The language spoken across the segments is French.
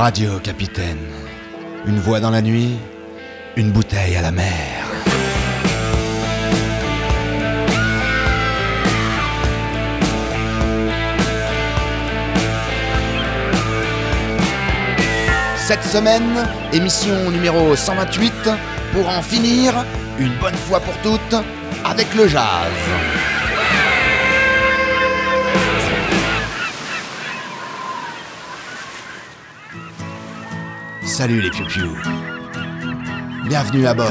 Radio, capitaine. Une voix dans la nuit, une bouteille à la mer. Cette semaine, émission numéro 128, pour en finir, une bonne fois pour toutes, avec le jazz. Salut les piou Bienvenue à bord.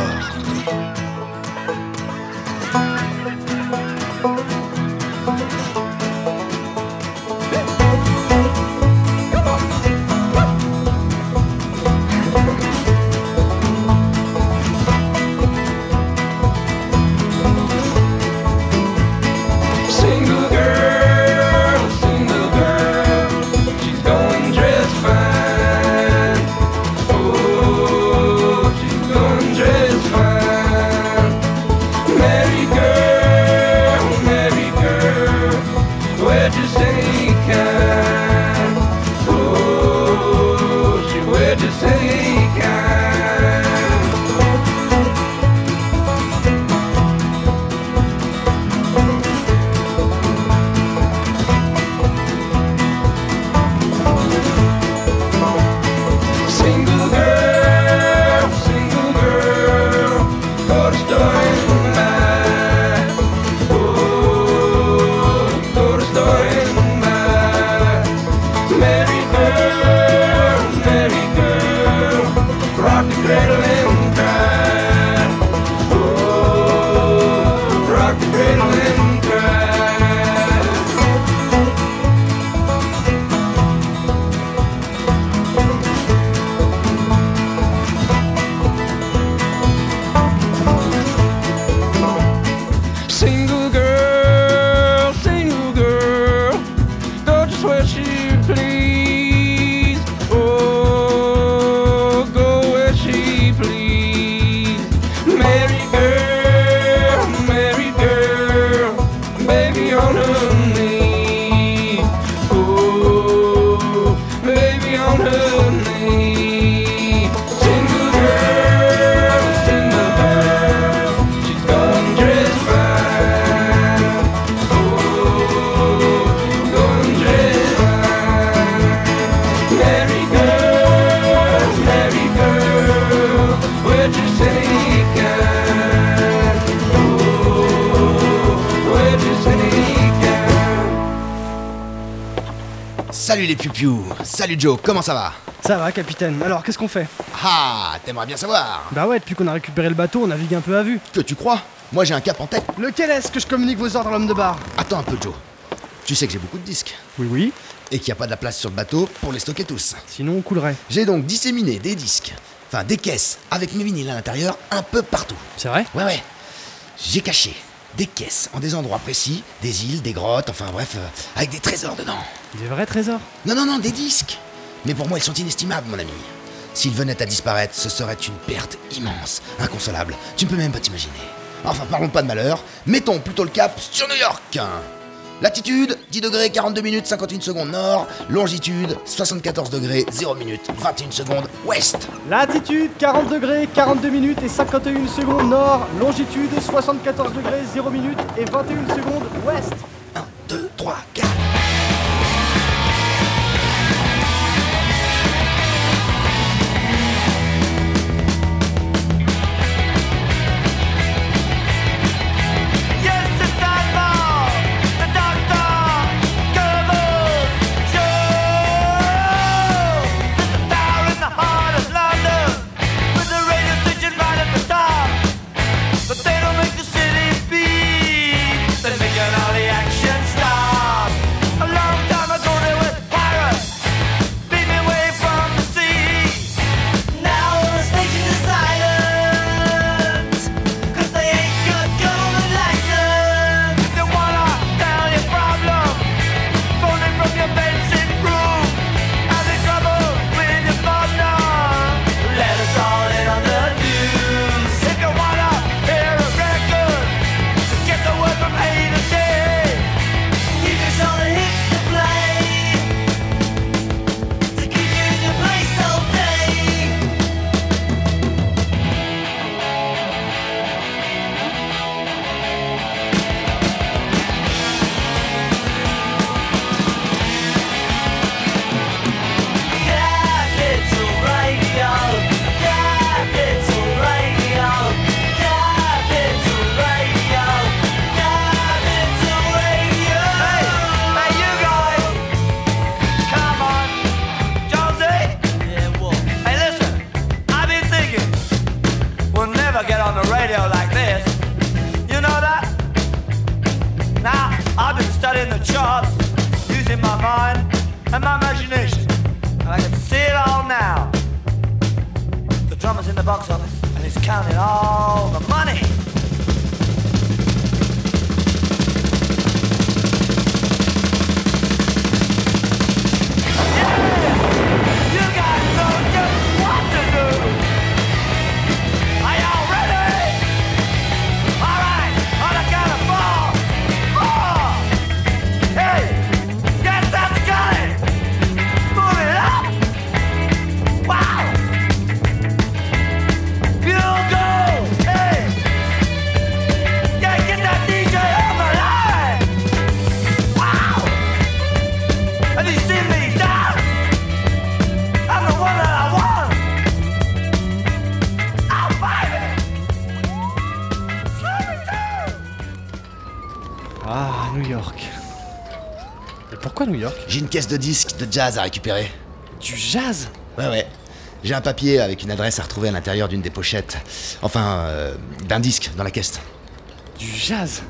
Piou Salut Joe, comment ça va? Ça va, capitaine. Alors, qu'est-ce qu'on fait? Ah, t'aimerais bien savoir Bah ouais, depuis qu'on a récupéré le bateau, on navigue un peu à vue. Que tu crois? Moi j'ai un cap en tête. Lequel est-ce que je communique vos ordres à l'homme de bar Attends un peu Joe. Tu sais que j'ai beaucoup de disques. Oui, oui. Et qu'il n'y a pas de la place sur le bateau pour les stocker tous. Sinon, on coulerait. J'ai donc disséminé des disques, enfin des caisses avec mes vinyles à l'intérieur un peu partout. C'est vrai? Ouais ouais. J'ai caché des caisses en des endroits précis, des îles, des grottes, enfin bref, euh, avec des trésors dedans. Des vrais trésors? Non non non, des disques. Mais pour moi ils sont inestimables mon ami. S'ils venaient à disparaître, ce serait une perte immense, inconsolable. Tu ne peux même pas t'imaginer. Enfin parlons pas de malheur, mettons plutôt le cap sur New York. Latitude 10 degrés 42 minutes 51 secondes nord, longitude 74 degrés 0 minutes 21 secondes ouest. Latitude 40 degrés, 42 minutes et 51 secondes nord. Longitude 74 degrés, 0 minutes et 21 secondes ouest. 1, 2, 3, 4. Box office and he's counting all the money. Caisse de disques de jazz à récupérer. Du jazz Ouais, ouais. J'ai un papier avec une adresse à retrouver à l'intérieur d'une des pochettes. Enfin, euh, d'un disque dans la caisse. Du jazz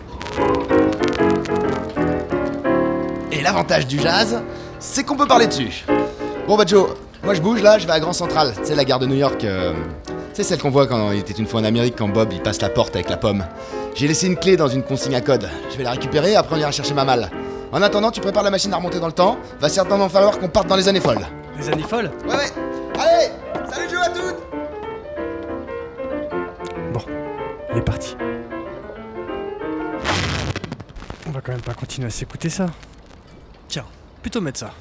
Et l'avantage du jazz, c'est qu'on peut parler dessus. Bon bah Joe, moi je bouge là, je vais à Grand Central. C'est la gare de New York. euh, C'est celle qu'on voit quand il était une fois en Amérique, quand Bob il passe la porte avec la pomme. J'ai laissé une clé dans une consigne à code. Je vais la récupérer, après on ira chercher ma malle. En attendant, tu prépares la machine à remonter dans le temps. Va certainement falloir qu'on parte dans les années folles. Les années folles Ouais, ouais. Allez Salut Joe à toutes Bon, il est parti. On va quand même pas continuer à s'écouter ça. Tiens, plutôt mettre ça.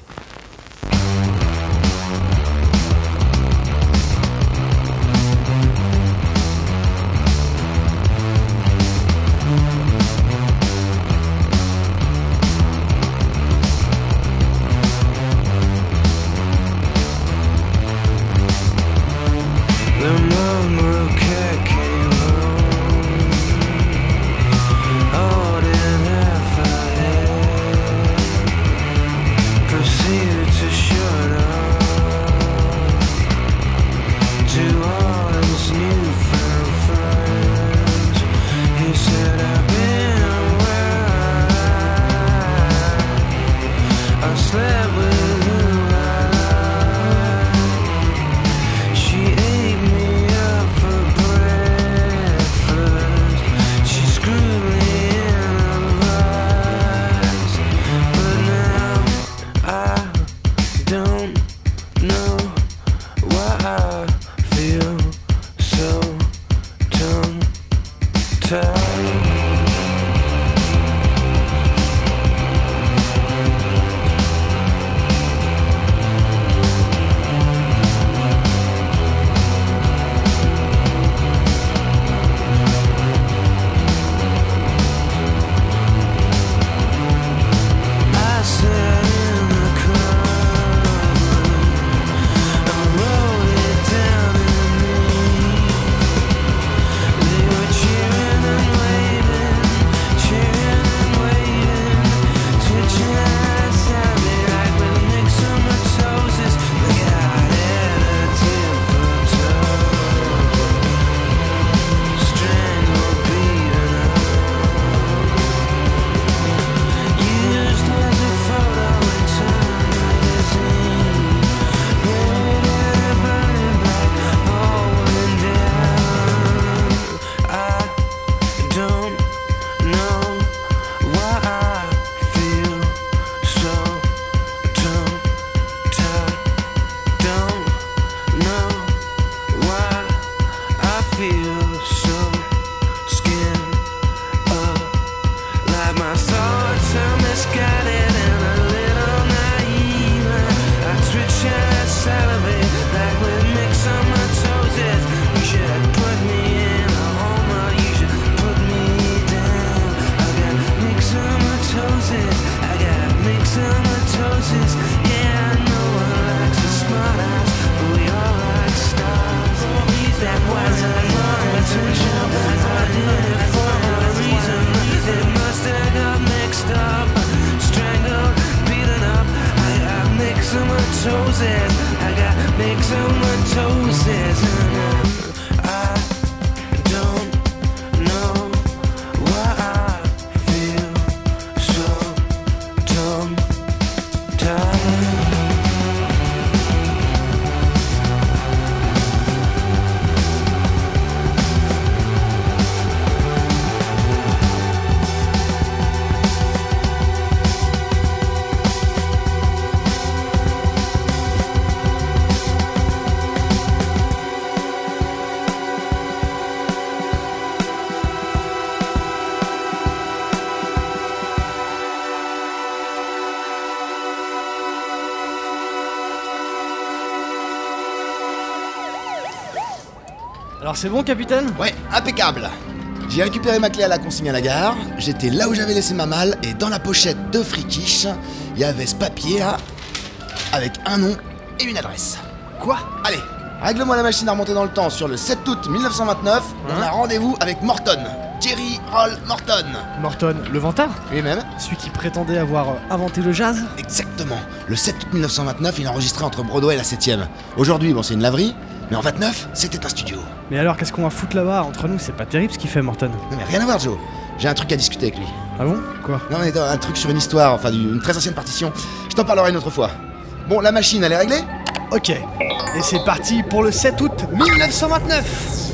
Alors c'est bon, capitaine Ouais, impeccable. J'ai récupéré ma clé à la consigne à la gare, j'étais là où j'avais laissé ma malle, et dans la pochette de Frikish, il y avait ce papier là, avec un nom et une adresse. Quoi? Allez, règle-moi la machine à remonter dans le temps sur le 7 août 1929, on a rendez-vous avec Morton. Jerry Roll Morton. Morton, le vantard? Lui-même Celui qui prétendait avoir euh, inventé le jazz? Exactement. Le 7 août 1929, il a enregistré entre Broadway et la 7ème. Aujourd'hui, bon, c'est une laverie, mais en 29, c'était un studio. Mais alors, qu'est-ce qu'on va foutre là-bas Entre nous, c'est pas terrible ce qu'il fait, Morton. Non mais rien à voir, Joe. J'ai un truc à discuter avec lui. Ah bon? Quoi? Non mais un truc sur une histoire, enfin une très ancienne partition. Je t'en parlerai une autre fois. Bon, la machine, elle est réglée? Ok. Et c'est parti pour le 7 août 1929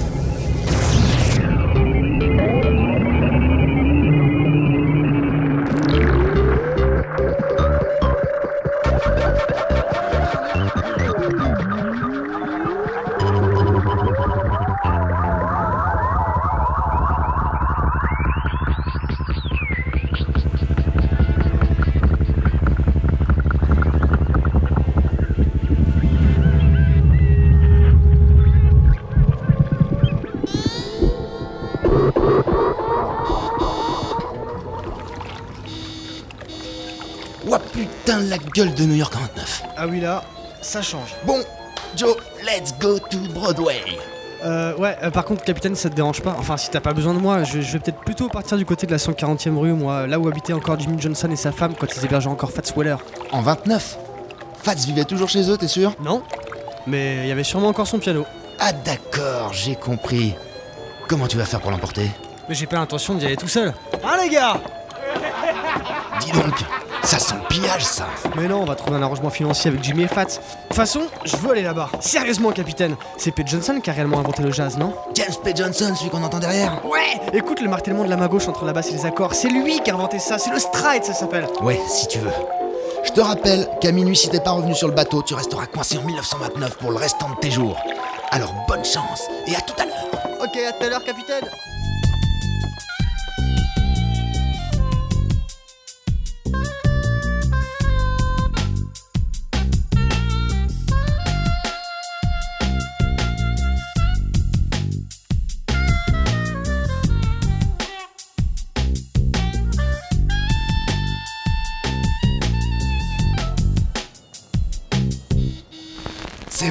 gueule de New York 49. Ah oui, là, ça change. Bon, Joe, let's go to Broadway. Euh, ouais, euh, par contre, capitaine, ça te dérange pas Enfin, si t'as pas besoin de moi, je, je vais peut-être plutôt partir du côté de la 140e rue, moi, là où habitaient encore Jimmy Johnson et sa femme quand ils hébergeaient encore Fats Weller. En 29 Fats vivait toujours chez eux, t'es sûr? Non Mais il y avait sûrement encore son piano. Ah d'accord, j'ai compris. Comment tu vas faire pour l'emporter? Mais j'ai pas l'intention d'y aller tout seul. Hein, les gars? Dis donc, ça sent le pillage ça. Mais non, on va trouver un arrangement financier avec Jimmy et Fats. De toute façon, je veux aller là-bas. Sérieusement, capitaine, c'est Pete Johnson qui a réellement inventé le jazz, non? James P. Johnson, celui qu'on entend derrière Ouais Écoute le martèlement de la main gauche entre la basse et les accords. C'est lui qui a inventé ça, c'est le stride, ça s'appelle. Ouais, si tu veux. Je te rappelle qu'à minuit, si t'es pas revenu sur le bateau, tu resteras coincé en 1929 pour le restant de tes jours. Alors bonne chance et à tout à l'heure. Ok, à tout à l'heure, capitaine.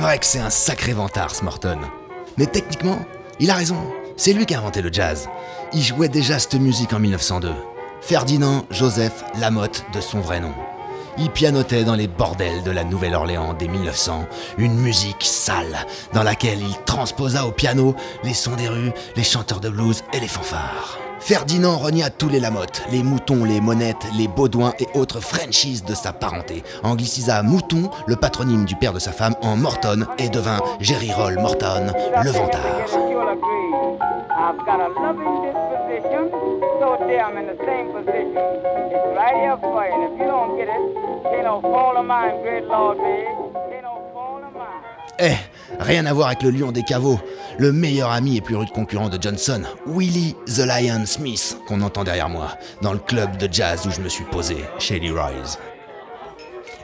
Vrai que c'est un sacré vantard, ce Morton. Mais techniquement, il a raison. C'est lui qui a inventé le jazz. Il jouait déjà cette musique en 1902. Ferdinand Joseph Lamotte de son vrai nom. Il pianotait dans les bordels de la Nouvelle-Orléans dès 1900, une musique sale dans laquelle il transposa au piano les sons des rues, les chanteurs de blues et les fanfares. Ferdinand renia tous les Lamotte, les Moutons, les Monettes, les Baudouins et autres Frenchies de sa parenté, anglicisa Mouton, le patronyme du père de sa femme, en Morton et devint Jerry Roll Morton, le vantard. Eh, rien à voir avec le lion des caveaux, le meilleur ami et plus rude concurrent de Johnson, Willie the Lion Smith, qu'on entend derrière moi, dans le club de jazz où je me suis posé, chez Leroy's.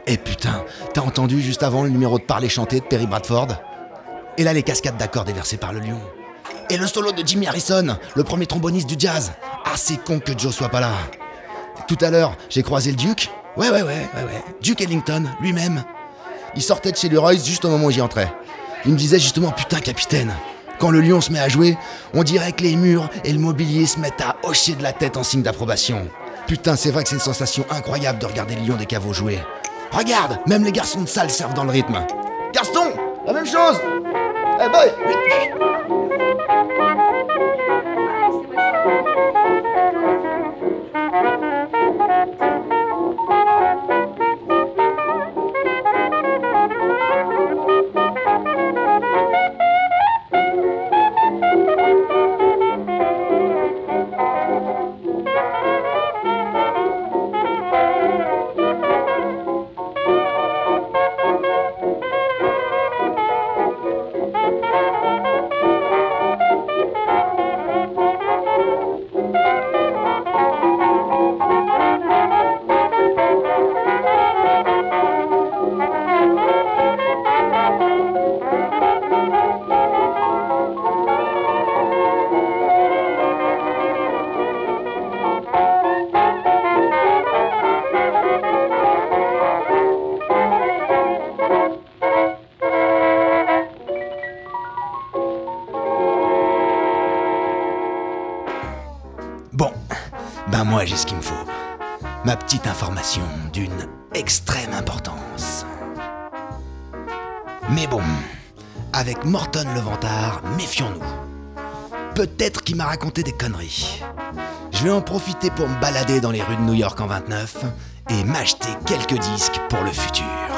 Eh putain, t'as entendu juste avant le numéro de parler chanté de Perry Bradford? Et là les cascades d'accords déversées par le lion. Et le solo de Jimmy Harrison, le premier tromboniste du jazz. Ah c'est con que Joe soit pas là. Tout à l'heure, j'ai croisé le Duke. Ouais ouais ouais ouais ouais. Duke Ellington, lui-même. Il sortait de chez Leroy's juste au moment où j'y entrais. Il me disait justement putain capitaine, quand le lion se met à jouer, on dirait que les murs et le mobilier se mettent à hocher de la tête en signe d'approbation. Putain, c'est vrai que c'est une sensation incroyable de regarder le lion des caveaux jouer. Regarde, même les garçons de salle servent dans le rythme. Gaston, la même chose Eh boy petite information d'une extrême importance. Mais bon, avec Morton Levantard, méfions-nous. Peut-être qu'il m'a raconté des conneries. Je vais en profiter pour me balader dans les rues de New York en 29 et m'acheter quelques disques pour le futur.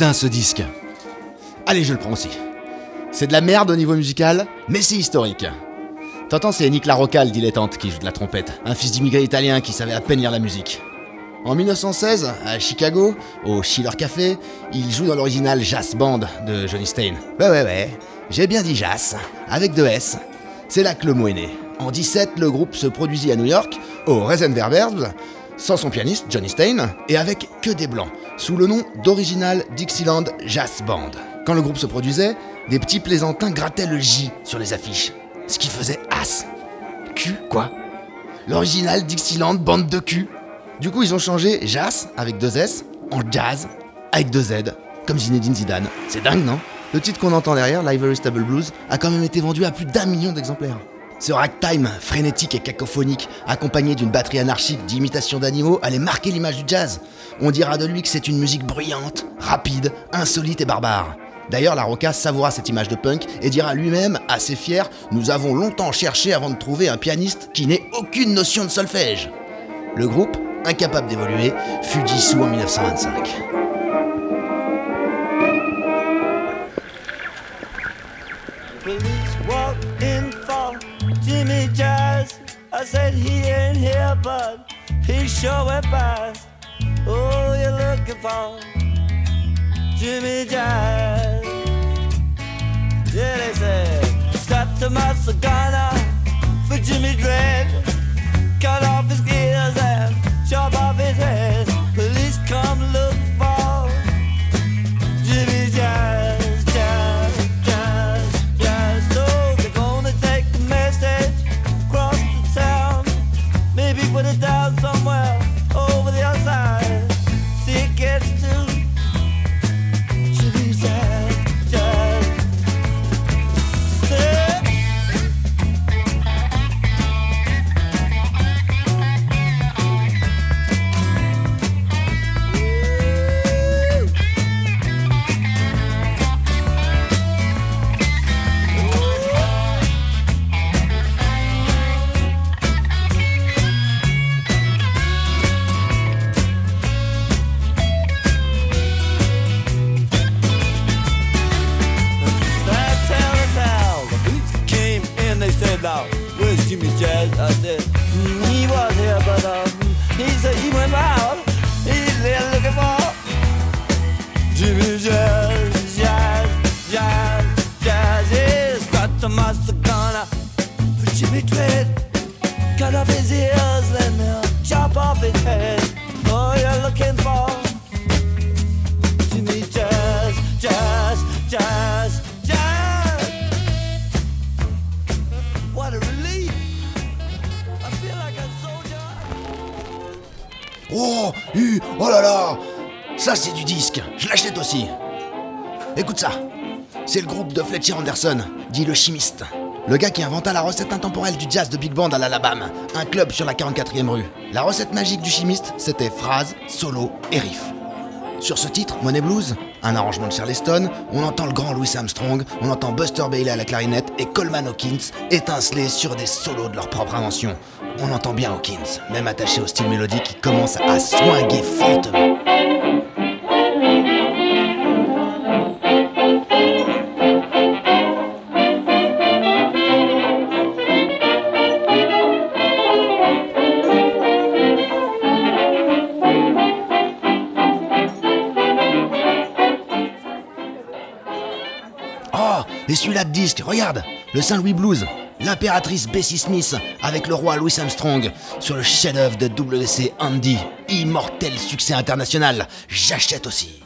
Ce disque. Allez, je le prends aussi. C'est de la merde au niveau musical, mais c'est historique. T'entends, c'est Nick Larocca, le dilettante, qui joue de la trompette. Un fils d'immigré italien qui savait à peine lire la musique. En 1916, à Chicago, au Schiller Café, il joue dans l'original Jazz Band de Johnny Stein. Ouais, ouais, ouais. J'ai bien dit Jazz, avec deux S. C'est là que le mot est né. En 17, le groupe se produisit à New York, au Reisenverbers, sans son pianiste Johnny Stein, et avec que des blancs, sous le nom d'Original Dixieland Jazz Band. Quand le groupe se produisait, des petits plaisantins grattaient le J sur les affiches, ce qui faisait as. Q, quoi? L'Original Dixieland Band de Q. Du coup, ils ont changé Jazz avec deux S en Jazz avec deux Z, comme Zinedine Zidane. C'est dingue, non? Le titre qu'on entend derrière, Livery Stable Blues, a quand même été vendu à plus d'un million d'exemplaires. Ce ragtime, frénétique et cacophonique, accompagné d'une batterie anarchique d'imitations d'animaux, allait marquer l'image du jazz. On dira de lui que c'est une musique bruyante, rapide, insolite et barbare. D'ailleurs, la Rocca savoura cette image de punk et dira lui-même, assez fier, Nous avons longtemps cherché avant de trouver un pianiste qui n'ait aucune notion de solfège. Le groupe, incapable d'évoluer, fut dissous en 1925. Police walked in for Jimmy Jazz. I said he ain't here, but he sure went past. Oh, you're looking for Jimmy Jazz. Yeah, they said, stop to Masagana for Jimmy Dread. Cut off his ears and chop off his head. Police come look Jimmy Jazz? I said, "Mm, he was here, but um, he said he went out. He's there looking for Jimmy Jazz, oh là là Ça c'est du disque, je l'achète aussi. Écoute ça, c'est le groupe de Fletcher Anderson, dit le chimiste. Le gars qui inventa la recette intemporelle du jazz de big band à l'Alabama, un club sur la 44e rue. La recette magique du chimiste, c'était phrase, solo et riff. Sur ce titre, Money Blues, un arrangement de Charleston, on entend le grand Louis Armstrong, on entend Buster Bailey à la clarinette et Coleman Hawkins étinceler sur des solos de leur propre invention. On entend bien Hawkins, même attaché au style mélodique qui commence à swinguer fortement. celui-là de disque, regarde Le Saint-Louis Blues, l'impératrice Bessie Smith avec le roi Louis Armstrong sur le chef-d'œuvre de WC Andy. Immortel succès international, j'achète aussi.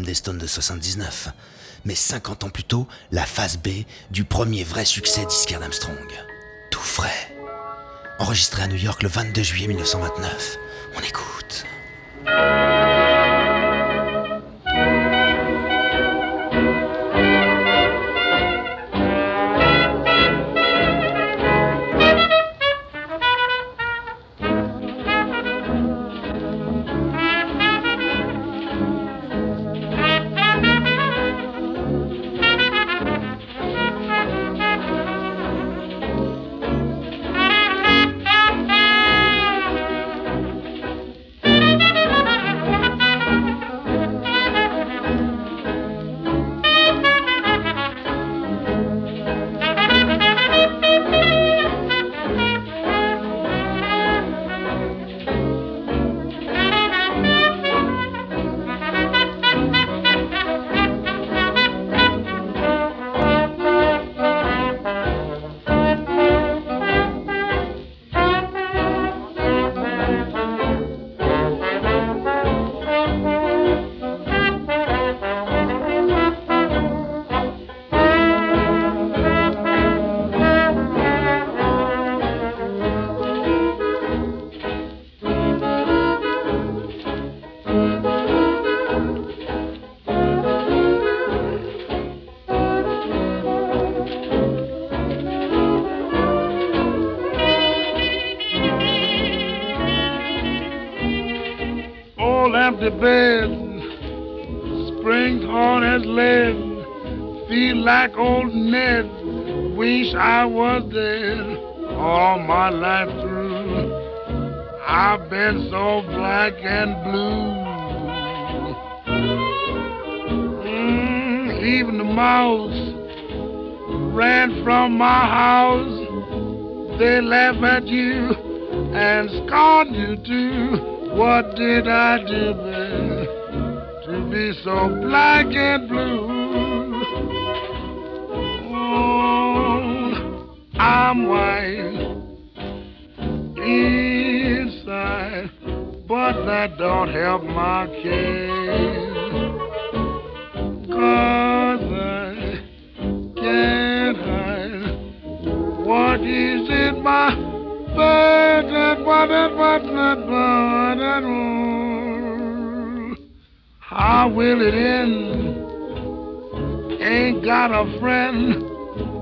des Stones de 79, mais 50 ans plus tôt, la phase B du premier vrai succès d'Isker d'Armstrong. Tout frais. Enregistré à New York le 22 juillet 1929,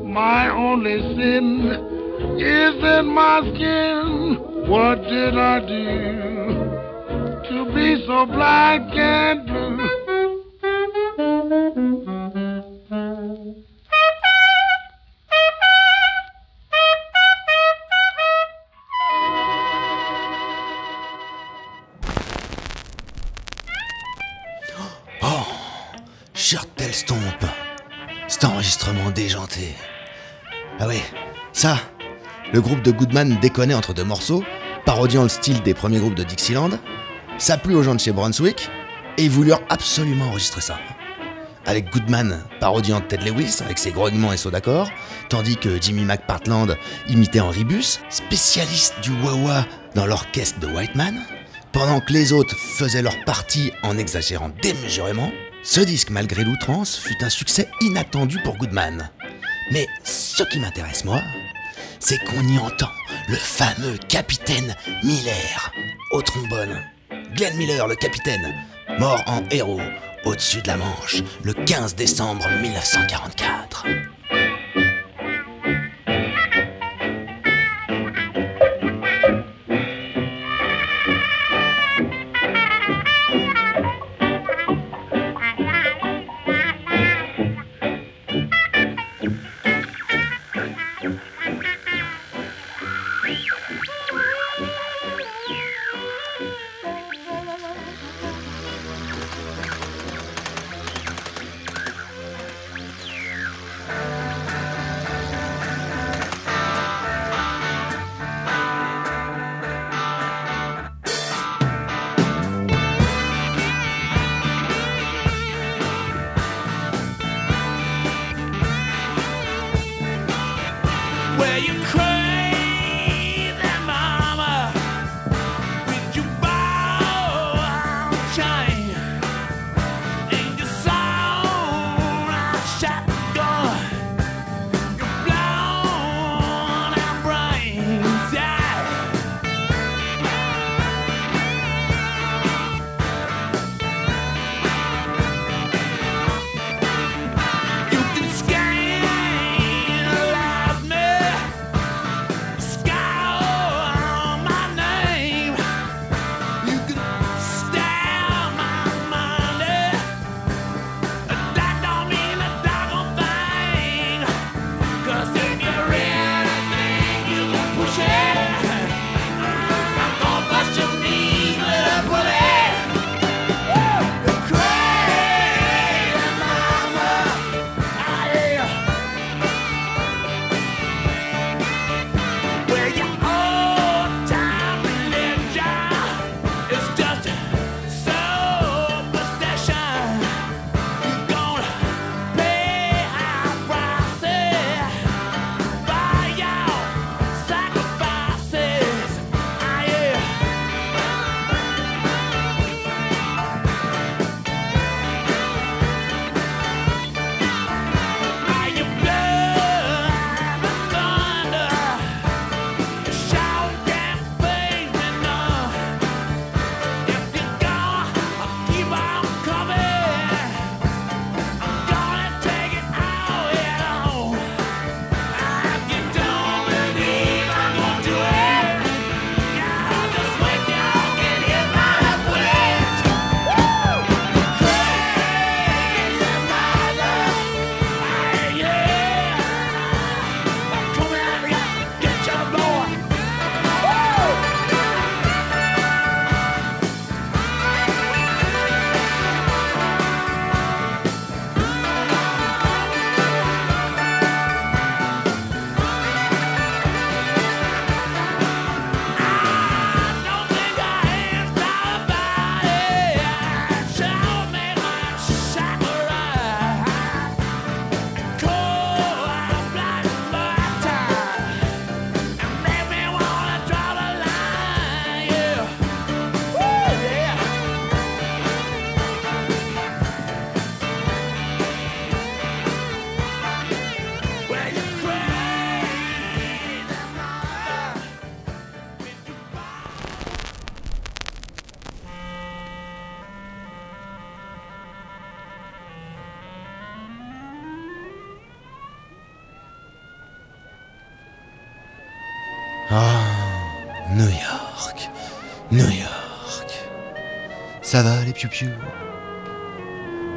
My only sin is in my skin. What did I do to be so black and blue? Oh, Shirtel Stomp. Cet enregistrement déjanté. Ah ouais, ça, le groupe de Goodman déconnait entre deux morceaux, parodiant le style des premiers groupes de Dixieland. Ça plut aux gens de chez Brunswick, et ils voulurent absolument enregistrer ça. Avec Goodman parodiant Ted Lewis avec ses grognements et sauts d'accord, tandis que Jimmy McPartland imitait Henry Buss, spécialiste du wah-wah dans l'orchestre de Whiteman, pendant que les autres faisaient leur partie en exagérant démesurément, ce disque, malgré l'outrance, fut un succès inattendu pour Goodman. Mais ce qui m'intéresse, moi, c'est qu'on y entend le fameux capitaine Miller au trombone. Glenn Miller, le capitaine, mort en héros au-dessus de la Manche le 15 décembre 1944.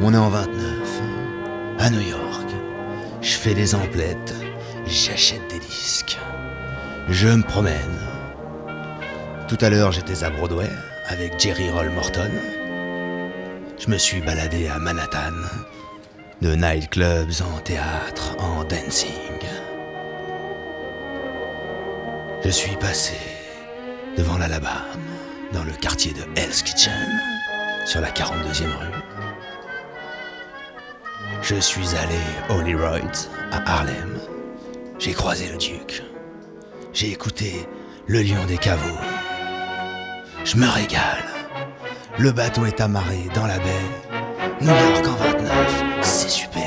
On est en 29, hein, à New York. Je fais des emplettes, j'achète des disques. Je me promène. Tout à l'heure, j'étais à Broadway avec Jerry Roll Morton. Je me suis baladé à Manhattan, de nightclubs en théâtre, en dancing. Je suis passé devant l'Alabama, dans le quartier de Hell's Kitchen, sur la 42e rue. Je suis allé au à Harlem. J'ai croisé le Duc. J'ai écouté le lion des caveaux. Je me régale. Le bateau est amarré dans la baie. New York en 29, c'est superbe.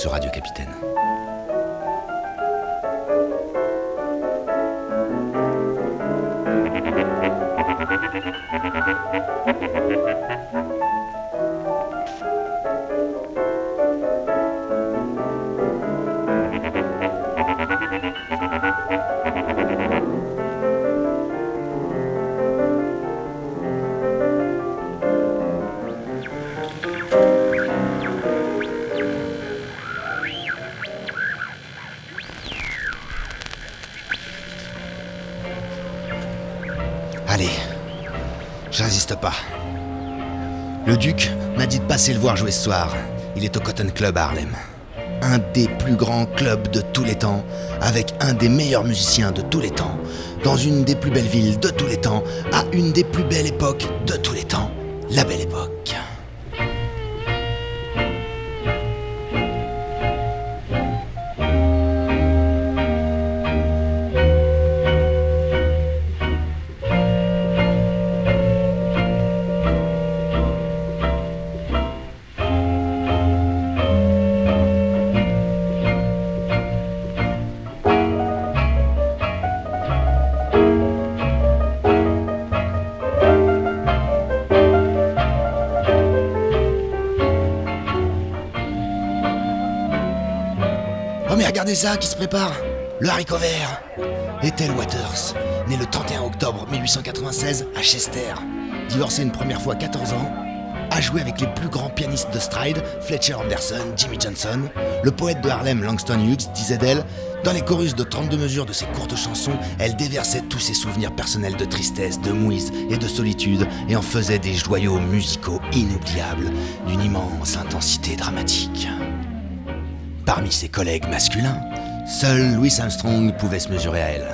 Sur Radio Capitaine. Le voir jouer ce soir. Il est au Cotton Club à Harlem. Un des plus grands clubs de tous les temps, avec un des meilleurs musiciens de tous les temps, dans une des plus belles villes de tous les temps, à une des plus belles époques de tous les temps, regardez ça qui se prépare Le haricot Ethel Waters, né le 31 octobre 1896 à Chester, divorcé une première fois à 14 ans, a joué avec les plus grands pianistes de stride, Fletcher Anderson, Jimmy Johnson. Le poète de Harlem, Langston Hughes, disait d'elle Dans les chorus de 32 mesures de ses courtes chansons, elle déversait tous ses souvenirs personnels de tristesse, de mouise et de solitude et en faisait des joyaux musicaux inoubliables, d'une immense intensité dramatique. Parmi ses collègues masculins, seul Louis Armstrong pouvait se mesurer à elle.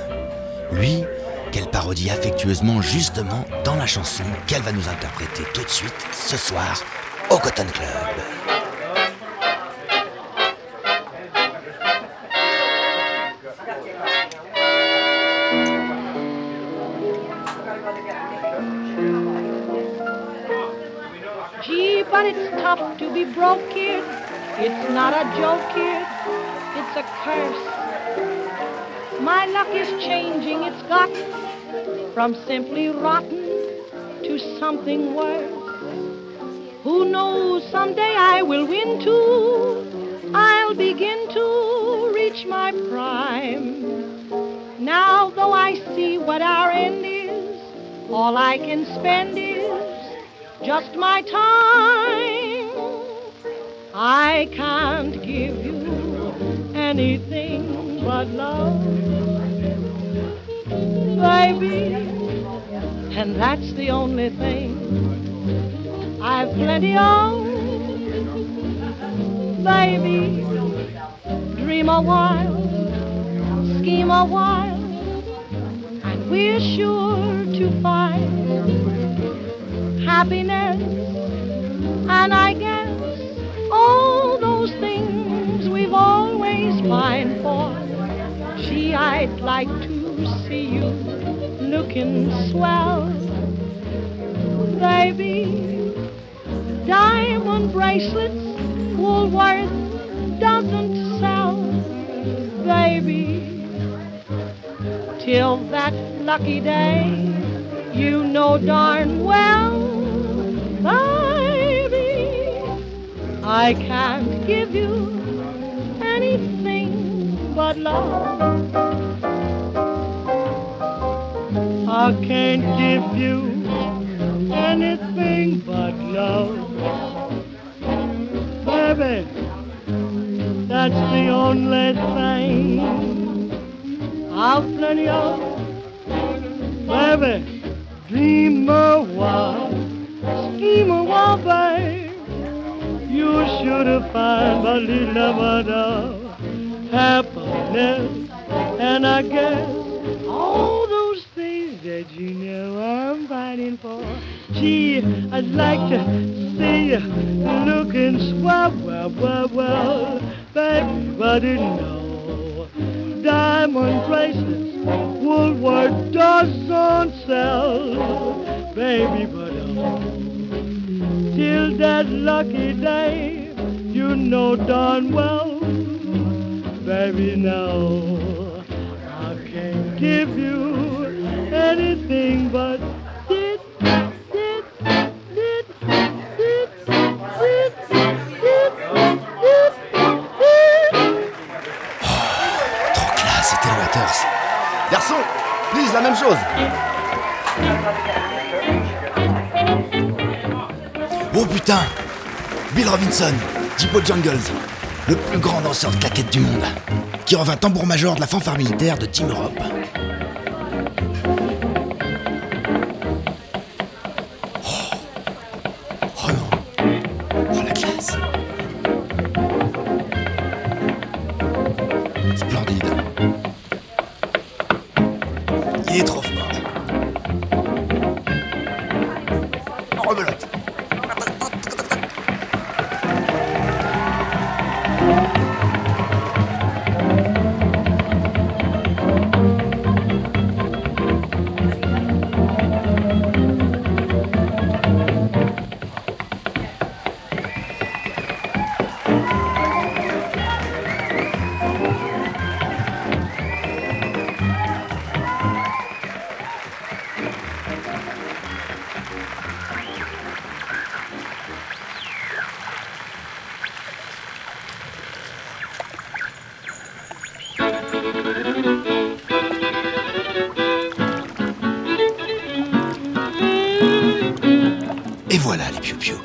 Lui, qu'elle parodie affectueusement justement dans la chanson qu'elle va nous interpréter tout de suite ce soir au Cotton Club. It's to be. It's not a joke, kid. It's a curse. My luck is changing. It's got from simply rotten to something worse. Who knows, someday I will win too. I'll begin to reach my prime. Now, though I see what our end is, all I can spend is just my time. I can't give you anything but love, baby, and that's the only thing I've plenty of, baby. Dream a while, scheme a while, and we're sure to find happiness, and I I'd like to see you looking swell. Baby, diamond bracelets Woolworth doesn't sell. Baby, till that lucky day, you know darn well, baby, I can't give you but love. I can't give you anything but love. Baby, that's the only thing I've plenty of. Baby, dream a while, scheme a while, babe. You should have found a little of happiness. And I guess all those things that you know I'm fighting for. Gee, I'd like to see you looking swell, well, well, well, baby, but you know, diamond bracelets, Woolworth doesn't sell, baby, but oh, till that lucky day, you know darn well, baby, no, I can't give you anything but Trop classe, c'était Waters. Garçon, please, la même chose. Oh putain Bill Robinson, Dippo Jungles, le plus grand danseur de claquettes du monde, qui revint tambour-major de la fanfare militaire de Team Europe. Les piou-piou.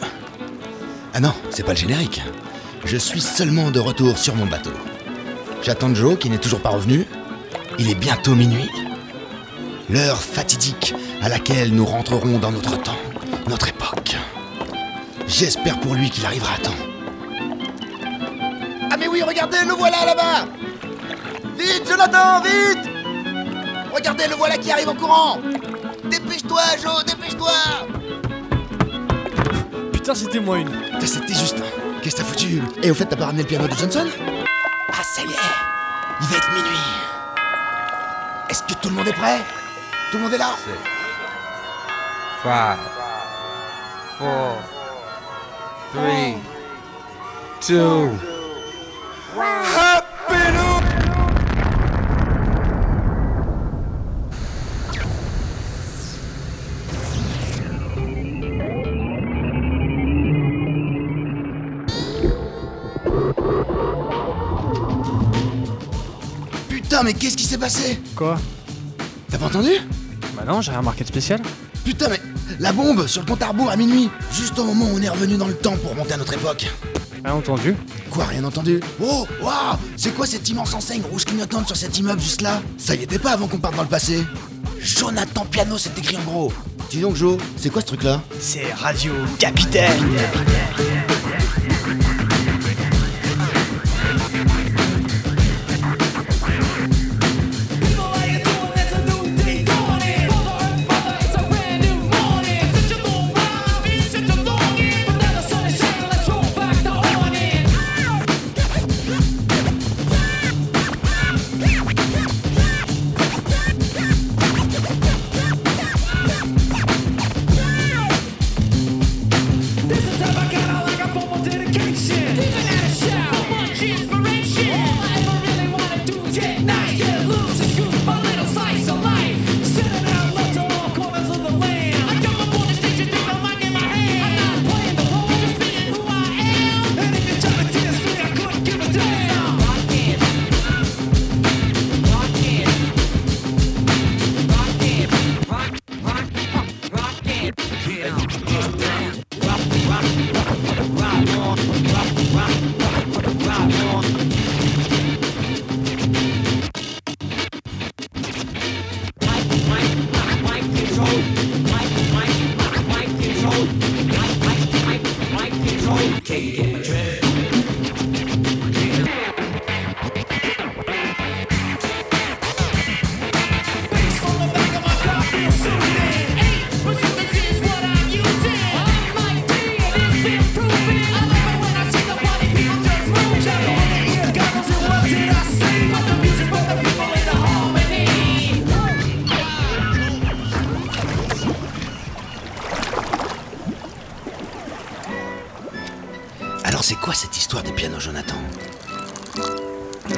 Ah non, c'est pas le générique. Je suis seulement de retour sur mon bateau. J'attends Joe qui n'est toujours pas revenu. Il est bientôt minuit. L'heure fatidique à laquelle nous rentrerons dans notre temps, notre époque. J'espère pour lui qu'il arrivera à temps. Ah mais oui, regardez, le voilà là-bas Vite, Jonathan, vite Regardez, le voilà qui arrive en courant Dépêche-toi, Joe, dépêche-toi Putain, c'était moi une. Putain, C'était Justin. Qu'est-ce que t'as foutu Et au fait, t'as pas ramené le piano de Johnson Ah, ça y est Il va être minuit. Est-ce que tout le monde est prêt Tout le monde est là Five, four, three, two. Happy Putain, mais qu'est-ce qui s'est passé Quoi T'as pas entendu Bah non, j'ai rien remarqué de spécial. Putain, mais la bombe sur le compte à rebours à minuit, juste au moment où on est revenu dans le temps pour monter à notre époque. Rien entendu Quoi, rien entendu Oh, waouh C'est quoi cette immense enseigne rouge clignotante sur cet immeuble juste là Ça y était pas avant qu'on parte dans le passé Jonathan Piano, c'est écrit en gros. Dis donc, Joe, c'est quoi ce truc là C'est Radio Capitaine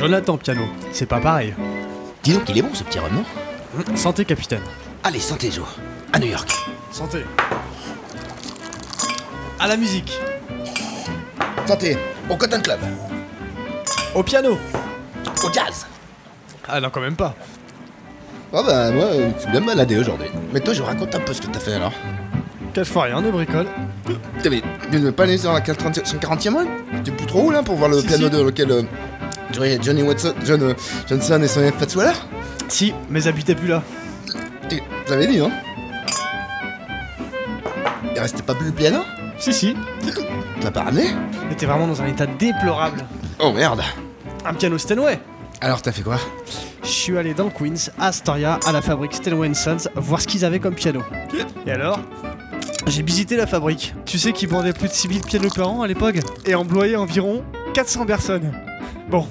Jonathan Piano, c'est pas pareil. Dis donc, il est bon ce petit rhum, non Hum, Santé, capitaine. Allez, santé, Joe. À New York. Santé. À la musique. Santé. Au Cotton Club. Au piano. Au jazz. Ah non, quand même pas. Oh bah, moi, euh, je suis bien baladé aujourd'hui. Mais toi, je raconte un peu ce que t'as fait alors. Cache fois rien de bricole. T'avais tu ne pas allé sur la 40 140e rue T'es plus trop où là pour voir le Si, piano si. de lequel euh, Johnny Johnny Watson, John, euh, Johnson et son Fats Waller Si, mais habitez plus là. Tu l'avais dit, non Il restait pas plus le piano? Si, si. Tu l'as pas ramené? Mais t'es vraiment dans un état déplorable. Oh merde Un piano Steinway. Alors t'as fait quoi? Je suis allé dans le Queens, à Astoria, à la fabrique Steinway Sons, voir ce qu'ils avaient comme piano. Et alors? J'ai visité la fabrique. Tu sais qu'ils vendaient plus de 6000 pianos par an à l'époque? Et employaient environ 400 personnes. Bon,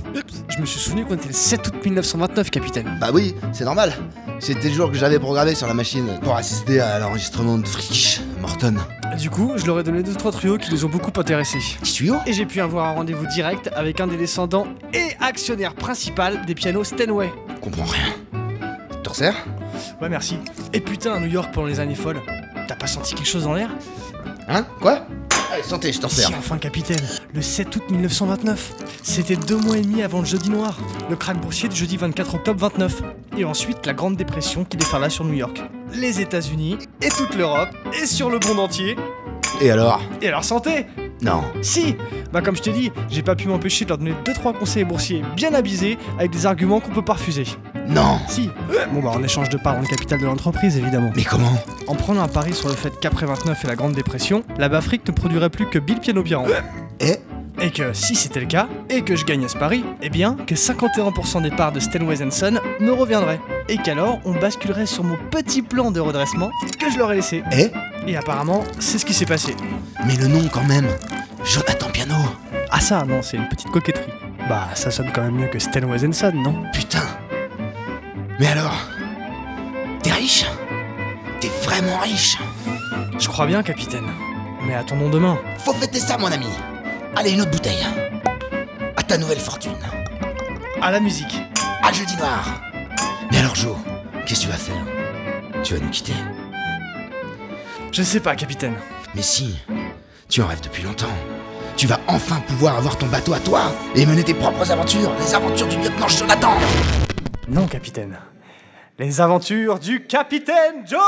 je me suis souvenu qu'on était le 7 août 1929, capitaine. Bah oui, c'est normal. C'était le jour que j'avais programmé sur la machine pour assister à l'enregistrement de Frisch, Morton. Du coup, je leur ai donné deux trois tuyaux qui les ont beaucoup intéressés. Petit tuyau Et j'ai pu avoir un rendez-vous direct avec un des descendants et actionnaire principal des pianos Steinway. Comprends rien. Torsaire Ouais, merci. Et putain, à New York pendant les années folles, t'as pas senti quelque chose dans l'air? Hein? Quoi? Allez, santé, je t'en sers. Si, enfin, capitaine, le 7 août 1929. C'était deux mois et demi avant le jeudi noir, le krach boursier du jeudi 24 octobre 29. Et ensuite, la Grande Dépression qui déferla sur New York. Les États-Unis et toute l'Europe, et sur le monde entier. Et alors? Et leur santé Non. Si Bah, comme je t'ai dit, j'ai pas pu m'empêcher de leur donner deux trois conseils boursiers bien avisés avec des arguments qu'on peut pas refuser. Non Si Bon, bah, en échange de parts dans le capital de l'entreprise, évidemment. Mais comment? En prenant un pari sur le fait qu'après 29 et la Grande Dépression, la Bafrique ne produirait plus que Bill Piano Piran. Et? Et que si c'était le cas, et que je gagnais ce pari, eh bien que 51% des parts de Steinway Son me reviendraient. Et qu'alors on basculerait sur mon petit plan de redressement que je leur ai laissé. Et? Et apparemment, c'est ce qui s'est passé. Mais le nom quand même. Jonathan Piano. Ah ça, non, c'est une petite coquetterie. Bah, ça sonne quand même mieux que Steinway Son, non? Putain. Mais alors T'es riche? T'es vraiment riche? Je crois bien, capitaine. Mais attendons demain. Faut fêter ça, mon ami. Allez, une autre bouteille. À ta nouvelle fortune. À la musique. À le jeudi noir. Mais alors, Joe, qu'est-ce que tu vas faire? Tu vas nous quitter? Je sais pas, capitaine. Mais si, tu en rêves depuis longtemps. Tu vas enfin pouvoir avoir ton bateau à toi et mener tes propres aventures, les aventures du lieutenant Jonathan Non, capitaine. Les aventures du capitaine Joe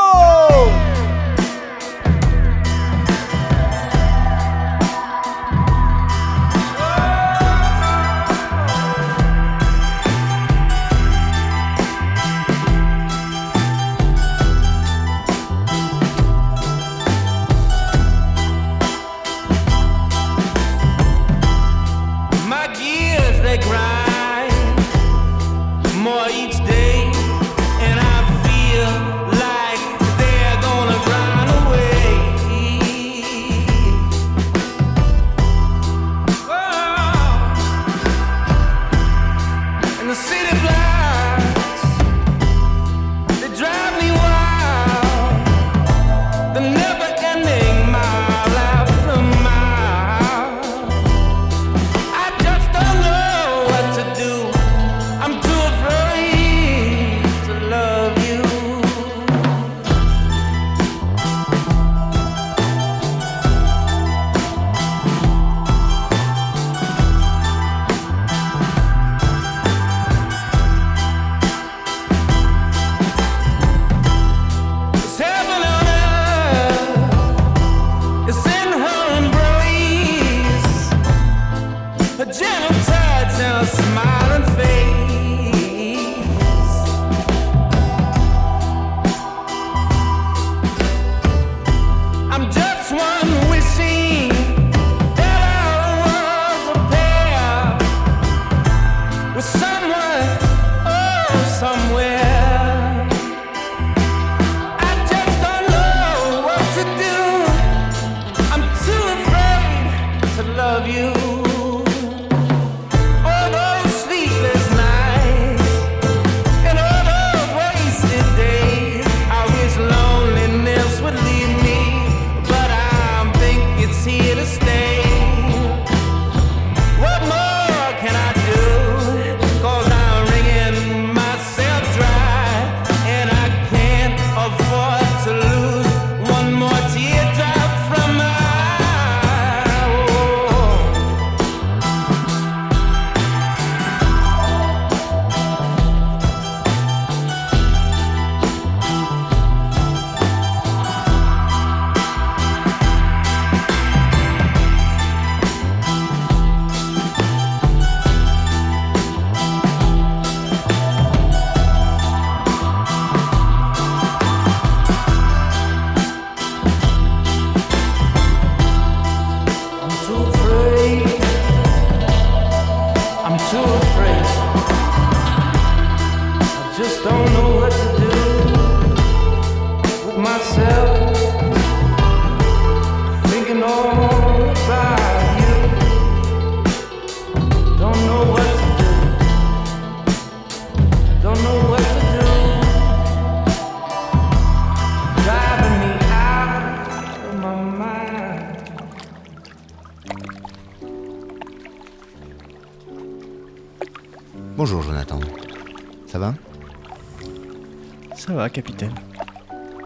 Ça va, capitaine.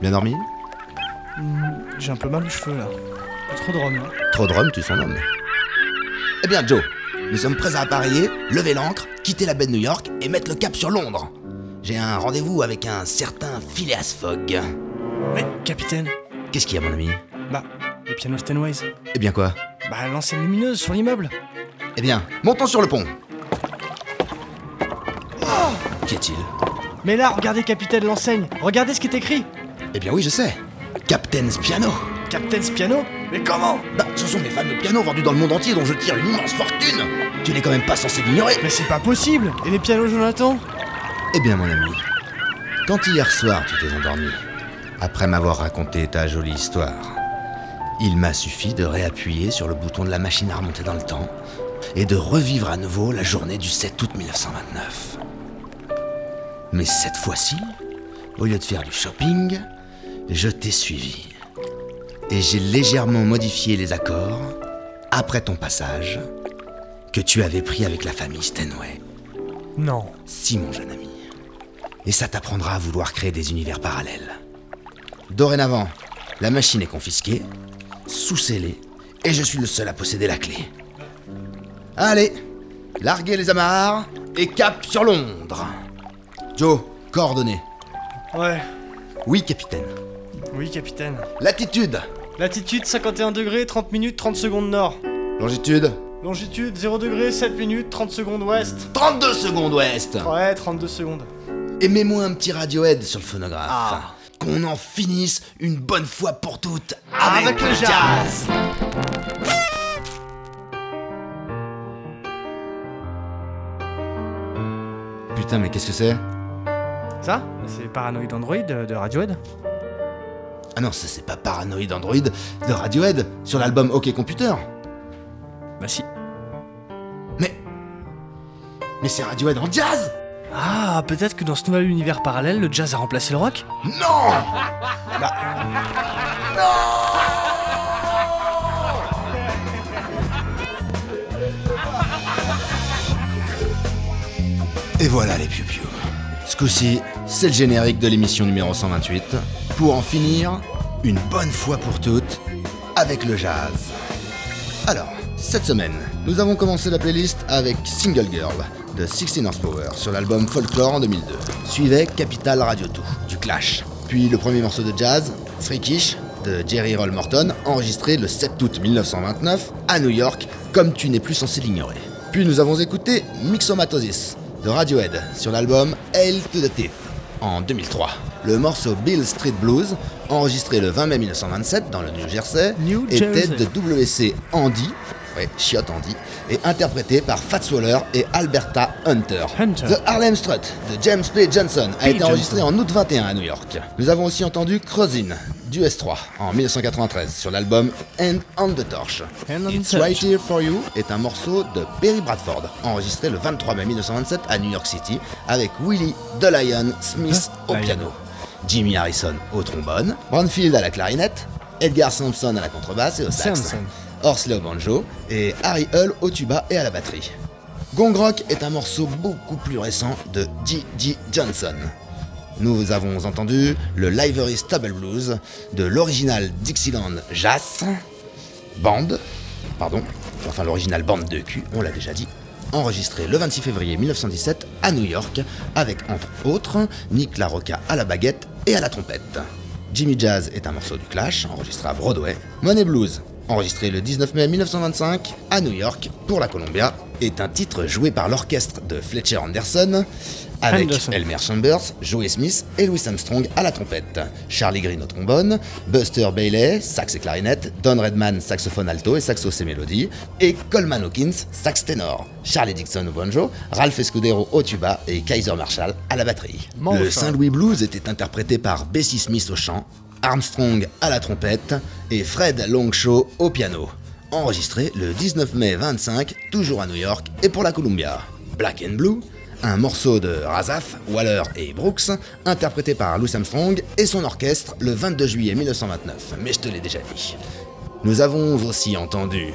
Bien dormi J'ai un peu mal aux cheveux là. Trop de rhum là. Trop de rhum, tu son homme. Eh bien Joe, nous sommes prêts à appareiller, lever l'ancre, quitter la baie de New York et mettre le cap sur Londres. J'ai un rendez-vous avec un certain Phileas Fogg. Mais, capitaine, Qu'est-ce qu'il y a mon ami bah, les pianos Stenways. Eh bien quoi Bah, l'enseigne lumineuse sur l'immeuble. Eh bien, montons sur le pont. Qu'y a-t-il? Mais là, regardez, capitaine, l'enseigne. Regardez ce qui est écrit. Eh bien oui, je sais. Captain's Piano. Captain's Piano Mais comment Bah, ce sont les fameux pianos vendus dans le monde entier dont je tire une immense fortune. Tu n'es quand même pas censé l'ignorer. Mais c'est pas possible Et les pianos, Jonathan Eh bien, mon ami, quand hier soir tu t'es endormi, après m'avoir raconté ta jolie histoire, il m'a suffi de réappuyer sur le bouton de la machine à remonter dans le temps et de revivre à nouveau la journée du 7 août 1929. Mais cette fois-ci, au lieu de faire du shopping, je t'ai suivi. Et j'ai légèrement modifié les accords, après ton passage, que tu avais pris avec la famille Stenway. Non. Si, mon jeune ami. Et ça t'apprendra à vouloir créer des univers parallèles. Dorénavant, la machine est confisquée, sous-scellée, et je suis le seul à posséder la clé. Allez, larguez les amarres et cap sur Londres. Joe, coordonnées. Ouais. Oui, capitaine. Oui, capitaine. Latitude, Latitude 51 degrés, 30 minutes, 30 secondes nord. longitude, Longitude 0 degrés, 7 minutes, 30 secondes ouest. 32 secondes ouest. Ouais, 32 secondes. Et mets-moi un petit radiohead sur le phonographe. Ah. Qu'on en finisse une bonne fois pour toutes Avec le jazz. Putain, mais qu'est-ce que c'est? Ça C'est Paranoid Android de, Radiohead Ah non, ça c'est pas Paranoid Android de Radiohead sur l'album OK Computer. Bah si. Mais. Mais c'est Radiohead en jazz Ah, peut-être que dans ce nouvel univers parallèle, le jazz a remplacé le rock? Non Bah. Et voilà les piou Ce c'est le générique de l'émission numéro 128. Pour en finir, une bonne fois pour toutes, avec le jazz. Alors, cette semaine, nous avons commencé la playlist avec Single Girl de 16 Horsepower sur l'album Folklore en 2002. Suivait Capital Radio 2 du Clash. Puis le premier morceau de jazz, Freakish de Jerry Roll Morton, enregistré le 7 août 1929 à New York, comme tu n'es plus censé l'ignorer. Puis nous avons écouté Mixomatosis de Radiohead sur l'album Hail to the Teeth en 2003. Le morceau Bill Street Blues, enregistré le 20 mai 1927 dans le New Jersey, New était Jersey. de WC Andy, ouais, chiotte Andy, et interprété par Fats Waller et Alberta Hunter. Hunter. The Harlem Strut de James P. Johnson a P. été enregistré Johnson. en août 21 à New York. Nous avons aussi entendu Crozin du S3 en 1993 sur l'album End on the Torch. On It's the Right. Here For You est un morceau de Perry Bradford, enregistré le 23 mai 1927 à New York City avec Willie DeLion Smith The au Lion. piano, Jimmy Harrison au trombone, Branfield à la clarinette, Edgar Sampson à la contrebasse et au sax. Horsley au banjo et Harry Hull au tuba et à la batterie. Gong Rock est un morceau beaucoup plus récent de G.G. Johnson. Nous avons entendu le Livery Stable Blues de l'original Dixieland Jazz Band, pardon, enfin l'original Band de cul, on l'a déjà dit, enregistré le 26 février 1917 à New York avec entre autres Nick LaRocca à la baguette et à la trompette. Jimmy Jazz est un morceau du Clash enregistré à Broadway. Money Blues, enregistré le 19 mai 1925 à New York pour la Columbia. est un titre joué par l'orchestre de Fletcher Anderson avec Anderson. Elmer Chambers, Joey Smith et Louis Armstrong à la trompette, Charlie Green au trombone, Buster Bailey, sax et clarinette, Don Redman, saxophone alto et saxo et mélodie, et Coleman Hawkins, sax ténor, Charlie Dixon au banjo, Ralph Escudero au tuba et Kaiser Marshall à la batterie. Le Saint-Louis Blues était interprété par Bessie Smith au chant, Armstrong à la trompette et Fred Longshaw au piano. Enregistré le 19 mai 25, toujours à New York et pour la Columbia. Black and Blue, un morceau de Razaf, Waller et Brooks, interprété par Louis Armstrong et son orchestre le 22 juillet 1929. Mais je te l'ai déjà dit. Nous avons aussi entendu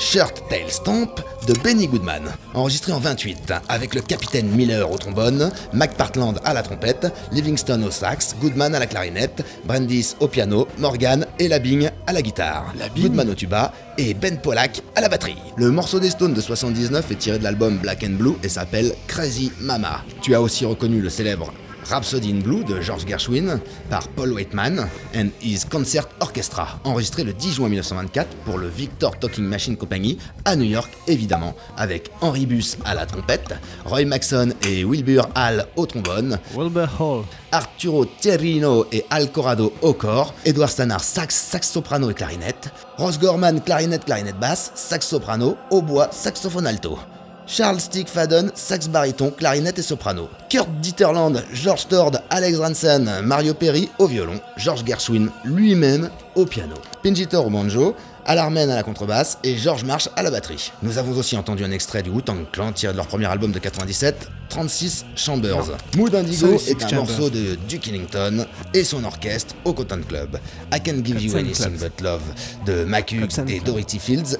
Shirt Tail Stamp de Benny Goodman, enregistré en 28, avec le capitaine Miller au trombone, McPartland à la trompette, Livingston au sax, Goodman à la clarinette, Brandis au piano, Morgan et Labing à la guitare, Goodman au tuba et Ben Pollack à la batterie. Le morceau des Stones de 79 est tiré de l'album Black and Blue et s'appelle Crazy Mama. Tu as aussi reconnu le célèbre Rhapsody in Blue de George Gershwin par Paul Waitman and His Concert Orchestra, enregistré le 10 juin 1924 pour le Victor Talking Machine Company à New York, évidemment, avec Henry Buss à la trompette, Roy Maxon et Wilbur Hall au trombone, Wilbur Hall. Arturo Terrino et Al Corrado au corps, Edward Stannard sax, sax soprano et clarinette, Ross Gorman clarinette, clarinette basse, sax soprano, hautbois, saxophone alto. Charles Stick Fadden, sax baryton, clarinette et soprano. Kurt Dieterland, George Tord, Alex Ranson, Mario Perry au violon, George Gershwin lui-même au piano. Pinjitor au banjo, Alarmen à la contrebasse et George Marsh à la batterie. Nous avons aussi entendu un extrait du Wu-Tang Clan tiré de leur premier album de 97, 36 Chambers. Mood Indigo 36 est un Chambers. morceau de Duke Ellington et son orchestre au Cotton Club. I Can Give You Anything Club. But Love de Macu Cotton et. Dorothy Fields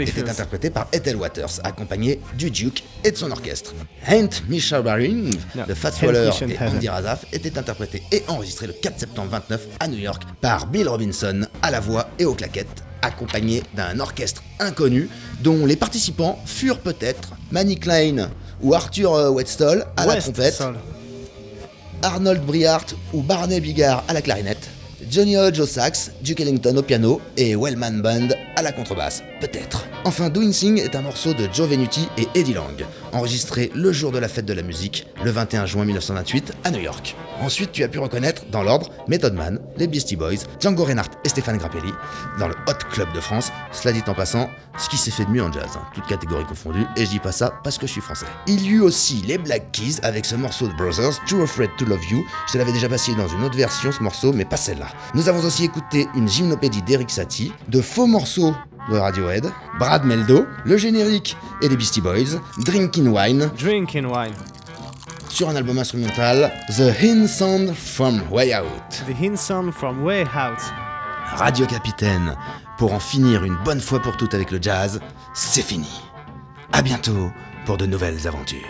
était interprété par Ethel Waters, accompagné du Duke et de son orchestre. Ain't Misha Baring Non, de Fats Waller et. Andy Razaf était interprété et enregistré le 4 septembre 29 à New York par Bill Robinson à la voix et aux claquettes, accompagné d'un orchestre inconnu dont les participants furent peut-être Manny Klein ou Arthur euh, Wetstall à la trompette. Arnold Briart ou Barney Bigard à la clarinette, Johnny Hodge au sax, Duke Ellington au piano et Wellman Band à la contrebasse, peut-être. Enfin, Doing Sing est un morceau de Joe Venuti et Eddie Lang, enregistré le jour de la fête de la musique, le 21 juin 1928 à New York. Ensuite, tu as pu reconnaître, dans l'ordre, Method Man, les Beastie Boys, Django Reinhardt et Stéphane Grappelli, dans le Hot Club de France, cela dit en passant, ce qui s'est fait de mieux en jazz, hein, toutes catégories confondues, et je dis pas ça parce que je suis français. Il y eut aussi les Black Keys avec ce morceau de Brothers, Too Afraid to Love You, je l'avais déjà passé dans une autre version ce morceau, mais pas celle-là. Nous avons aussi écouté une gymnopédie d'Eric Satie, de faux morceaux de Radiohead, Brad Meldo, le générique et les Beastie Boys, Drinking Wine, Drinking wine. sur un album instrumental, The Hin Sound from Way Out. The hint sound from way out. Radio Capitaine, pour en finir une bonne fois pour toutes avec le jazz, c'est fini. À bientôt pour de nouvelles aventures.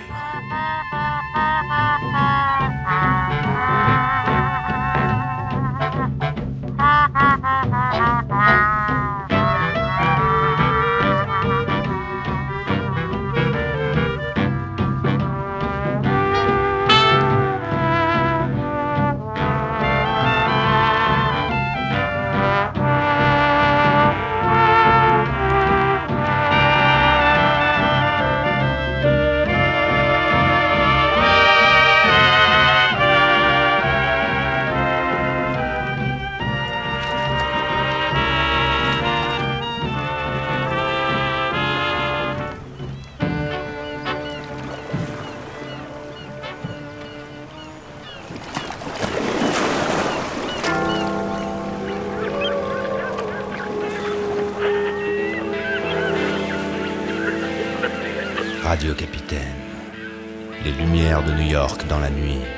De New York dans la nuit.